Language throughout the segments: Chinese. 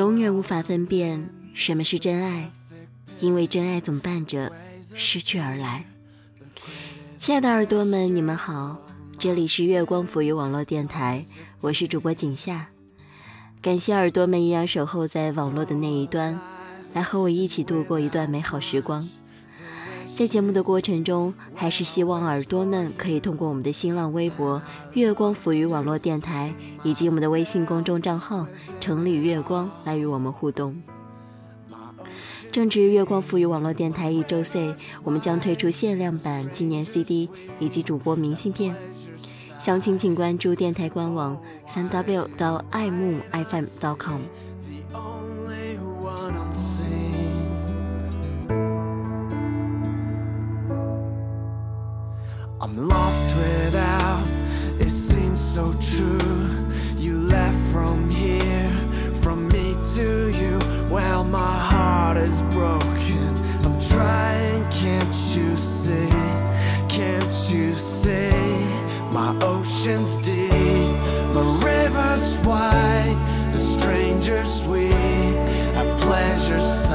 永远无法分辨什么是真爱，因为真爱总伴着失去而来。亲爱的耳朵们，你们好，这里是月光抚育网络电台，我是主播景夏。感谢耳朵们依然守候在网络的那一端，来和我一起度过一段美好时光。在节目的过程中，还是希望耳朵们可以通过我们的新浪微博“月光浮语网络电台”以及我们的微信公众账号“城里月光”来与我们互动。正值月光赋予网络电台一周岁，我们将推出限量版纪念 CD 以及主播明信片，详情请关注电台官网三 w 到爱慕 fm I'm lost without, it seems so true. You left from here, from me to you. Well, my heart is broken. I'm trying, can't you see? Can't you see? My ocean's deep, my river's wide, the stranger's sweet, at pleasure's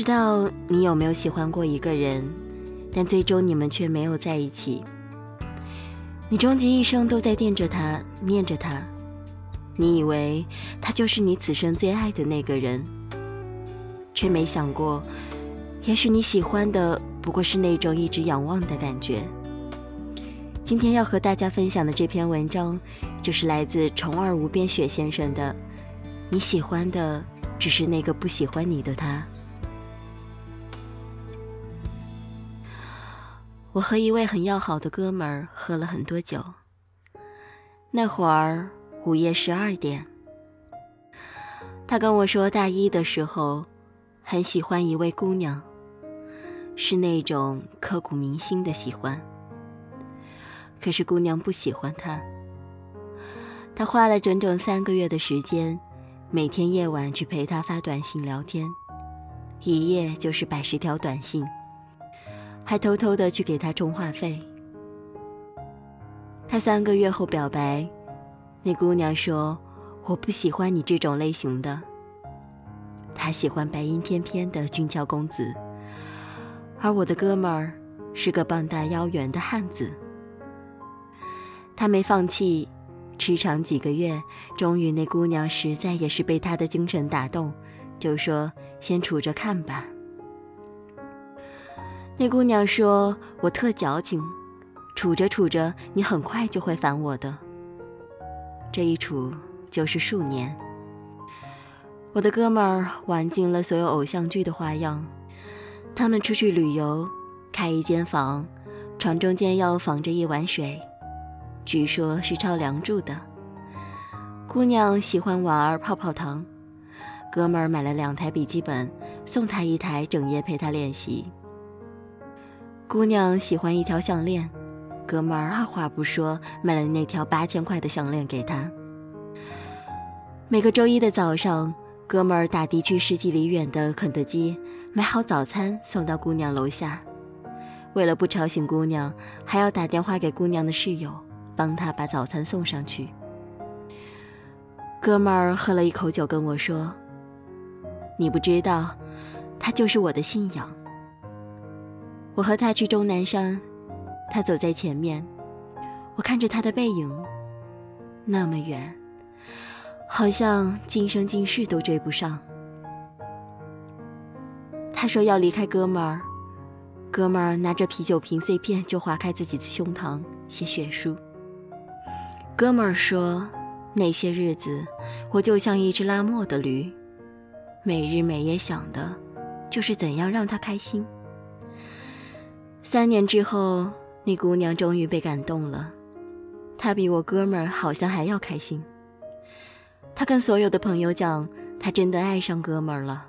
知道你有没有喜欢过一个人，但最终你们却没有在一起。你终其一生都在惦着他，念着他，你以为他就是你此生最爱的那个人，却没想过，也许你喜欢的不过是那种一直仰望的感觉。今天要和大家分享的这篇文章，就是来自虫儿无边雪先生的。你喜欢的只是那个不喜欢你的他。我和一位很要好的哥们儿喝了很多酒。那会儿午夜十二点，他跟我说，大一的时候很喜欢一位姑娘，是那种刻骨铭心的喜欢。可是姑娘不喜欢他，他花了整整三个月的时间，每天夜晚去陪她发短信聊天，一夜就是百十条短信。还偷偷的去给他充话费。他三个月后表白，那姑娘说：“我不喜欢你这种类型的。”他喜欢白衣翩翩的俊俏公子，而我的哥们儿是个膀大腰圆的汉子。他没放弃，痴缠几个月，终于那姑娘实在也是被他的精神打动，就说：“先处着看吧。”那姑娘说：“我特矫情，处着处着，你很快就会烦我的。”这一处就是数年。我的哥们儿玩尽了所有偶像剧的花样，他们出去旅游，开一间房，床中间要放着一碗水，据说是抄梁祝的。姑娘喜欢玩泡泡糖，哥们儿买了两台笔记本，送他一台，整夜陪他练习。姑娘喜欢一条项链，哥们儿二话不说买了那条八千块的项链给她。每个周一的早上，哥们儿打的去十几里远的肯德基，买好早餐送到姑娘楼下。为了不吵醒姑娘，还要打电话给姑娘的室友，帮她把早餐送上去。哥们儿喝了一口酒，跟我说：“你不知道，他就是我的信仰。”我和他去终南山，他走在前面，我看着他的背影，那么远，好像今生今世都追不上。他说要离开哥们儿，哥们儿拿着啤酒瓶碎片就划开自己的胸膛写血书。哥们儿说，那些日子我就像一只拉磨的驴，每日每夜想的，就是怎样让他开心。三年之后，那姑娘终于被感动了。她比我哥们儿好像还要开心。她跟所有的朋友讲，她真的爱上哥们儿了。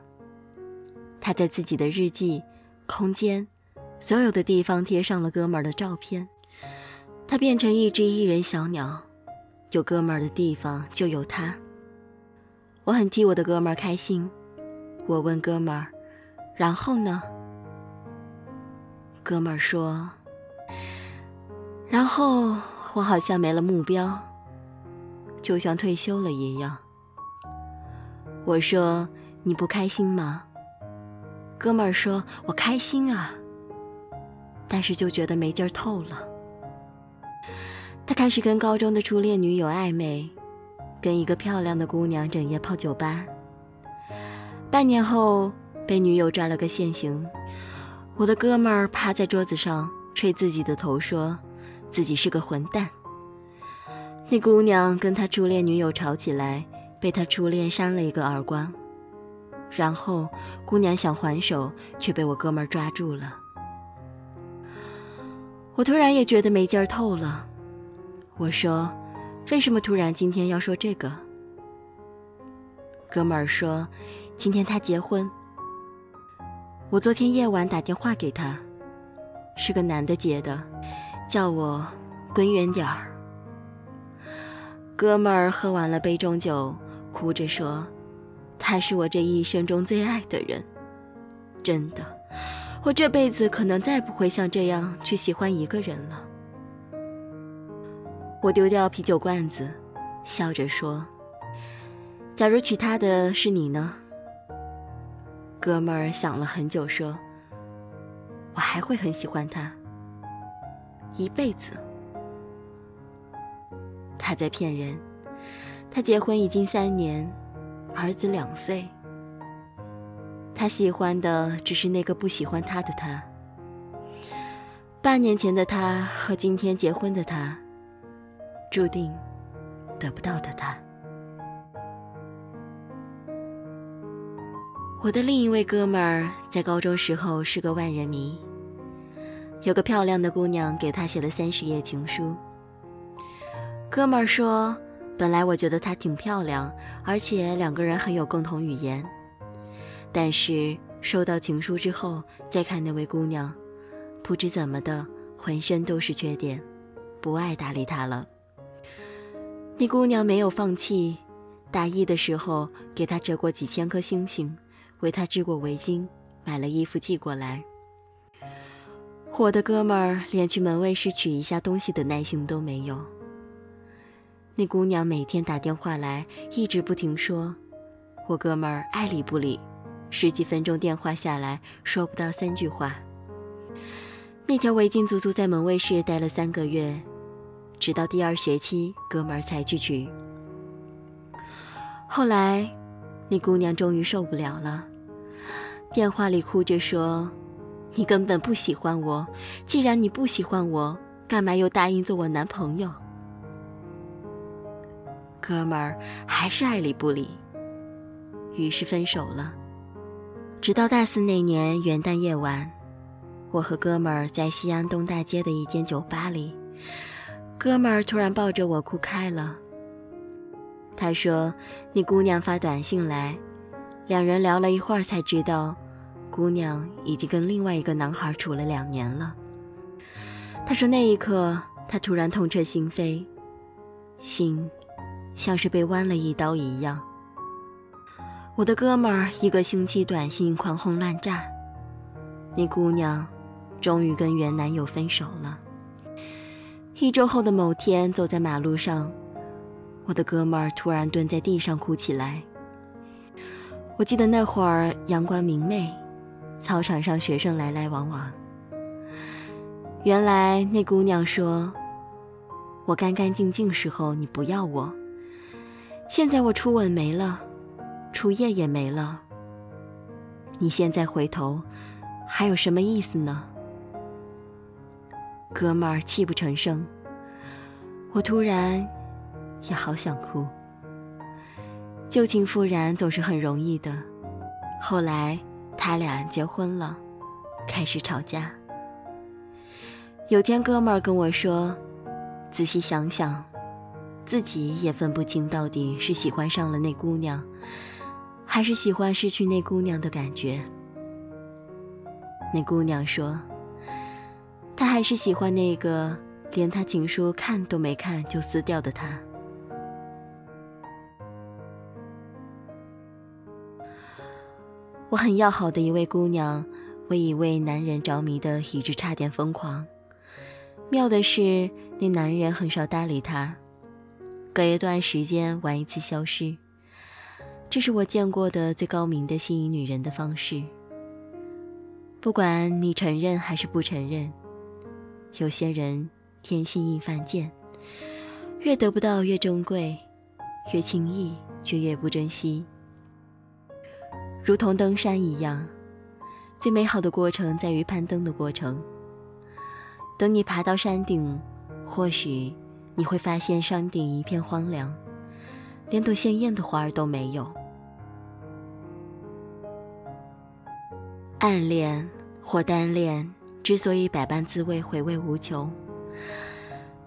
她在自己的日记、空间，所有的地方贴上了哥们儿的照片。她变成一只艺人小鸟，有哥们儿的地方就有她。我很替我的哥们儿开心。我问哥们儿：“然后呢？”哥们儿说：“然后我好像没了目标，就像退休了一样。”我说：“你不开心吗？”哥们儿说：“我开心啊，但是就觉得没劲儿透了。”他开始跟高中的初恋女友暧昧，跟一个漂亮的姑娘整夜泡酒吧。半年后，被女友抓了个现行。我的哥们儿趴在桌子上吹自己的头，说自己是个混蛋。那姑娘跟他初恋女友吵起来，被他初恋扇了一个耳光。然后姑娘想还手，却被我哥们儿抓住了。我突然也觉得没劲儿透了。我说：“为什么突然今天要说这个？”哥们儿说：“今天他结婚。”我昨天夜晚打电话给他，是个男的接的，叫我滚远点儿。哥们儿喝完了杯中酒，哭着说：“他是我这一生中最爱的人，真的，我这辈子可能再不会像这样去喜欢一个人了。”我丢掉啤酒罐子，笑着说：“假如娶她的是你呢？”哥们儿想了很久，说：“我还会很喜欢他，一辈子。”他在骗人。他结婚已经三年，儿子两岁。他喜欢的只是那个不喜欢他的他。半年前的他和今天结婚的他，注定得不到的他。我的另一位哥们儿在高中时候是个万人迷，有个漂亮的姑娘给他写了三十页情书。哥们儿说：“本来我觉得她挺漂亮，而且两个人很有共同语言。但是收到情书之后，再看那位姑娘，不知怎么的，浑身都是缺点，不爱搭理他了。那姑娘没有放弃，大一的时候给他折过几千颗星星。”为他织过围巾，买了衣服寄过来。我的哥们儿连去门卫室取一下东西的耐心都没有。那姑娘每天打电话来，一直不停说，我哥们儿爱理不理，十几分钟电话下来说不到三句话。那条围巾足足在门卫室待了三个月，直到第二学期，哥们儿才去取。后来，那姑娘终于受不了了。电话里哭着说：“你根本不喜欢我，既然你不喜欢我，干嘛又答应做我男朋友？”哥们儿还是爱理不理，于是分手了。直到大四那年元旦夜晚，我和哥们儿在西安东大街的一间酒吧里，哥们儿突然抱着我哭开了。他说：“那姑娘发短信来。”两人聊了一会儿，才知道姑娘已经跟另外一个男孩处了两年了。他说那一刻，他突然痛彻心扉，心像是被剜了一刀一样。我的哥们儿一个星期短信狂轰滥炸，那姑娘终于跟原男友分手了。一周后的某天，走在马路上，我的哥们儿突然蹲在地上哭起来。我记得那会儿阳光明媚，操场上学生来来往往。原来那姑娘说：“我干干净净时候你不要我，现在我初吻没了，初夜也没了。你现在回头，还有什么意思呢？”哥们儿泣不成声，我突然也好想哭。旧情复燃总是很容易的。后来他俩结婚了，开始吵架。有天哥们儿跟我说：“仔细想想，自己也分不清到底是喜欢上了那姑娘，还是喜欢失去那姑娘的感觉。”那姑娘说。他还是喜欢那个连他情书看都没看就撕掉的他。我很要好的一位姑娘，为一位男人着迷的以致差点疯狂。妙的是，那男人很少搭理她，隔一段时间玩一次消失。这是我见过的最高明的吸引女人的方式。不管你承认还是不承认。有些人天性易犯贱，越得不到越珍贵，越轻易却越不珍惜。如同登山一样，最美好的过程在于攀登的过程。等你爬到山顶，或许你会发现山顶一片荒凉，连朵鲜艳的花儿都没有。暗恋或单恋。之所以百般滋味回味无穷，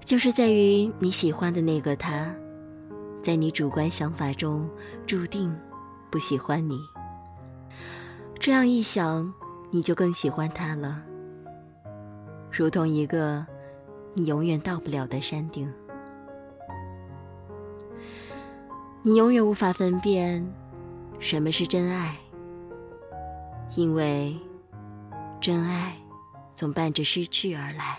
就是在于你喜欢的那个他，在你主观想法中注定不喜欢你。这样一想，你就更喜欢他了，如同一个你永远到不了的山顶。你永远无法分辨什么是真爱，因为真爱。总伴着失去而来。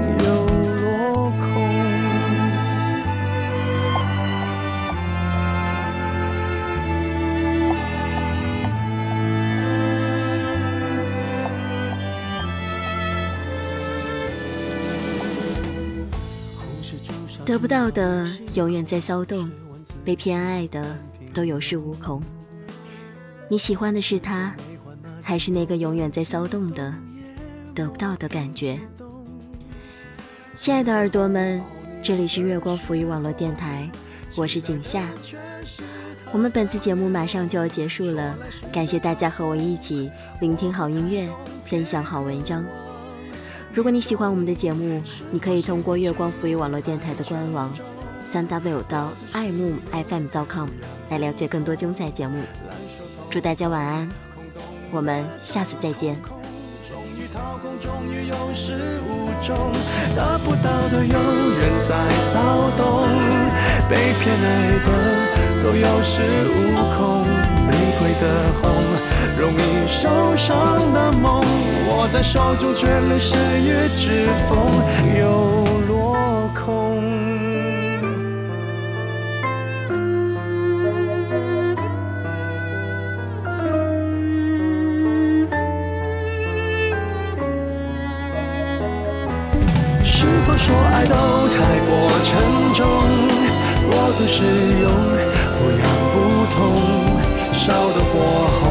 得不到的永远在骚动，被偏爱的都有恃无恐。你喜欢的是他，还是那个永远在骚动的得不到的感觉？亲爱的耳朵们，这里是月光浮语网络电台，我是景夏。我们本次节目马上就要结束了，感谢大家和我一起聆听好音乐，分享好文章。如果你喜欢我们的节目，你可以通过月光浮语网络电台的官网，三 w 到爱慕 fm.com 来了解更多精彩节目。祝大家晚安。我们下次再见。终于掏空，终于有始无终，得不到的永远在骚动，被偏爱的都有恃无恐，玫瑰的红，受伤的梦，握在手中却流失于指缝，又落空。是否说爱都太过沉重？过度使用，不痒不痛，烧得火红，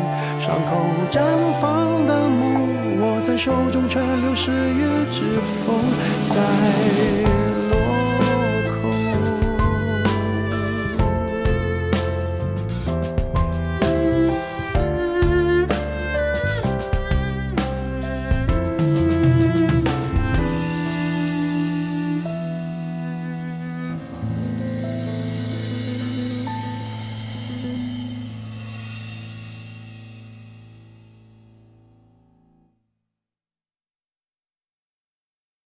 伤口绽放的梦，握在手中却流失于指缝，在。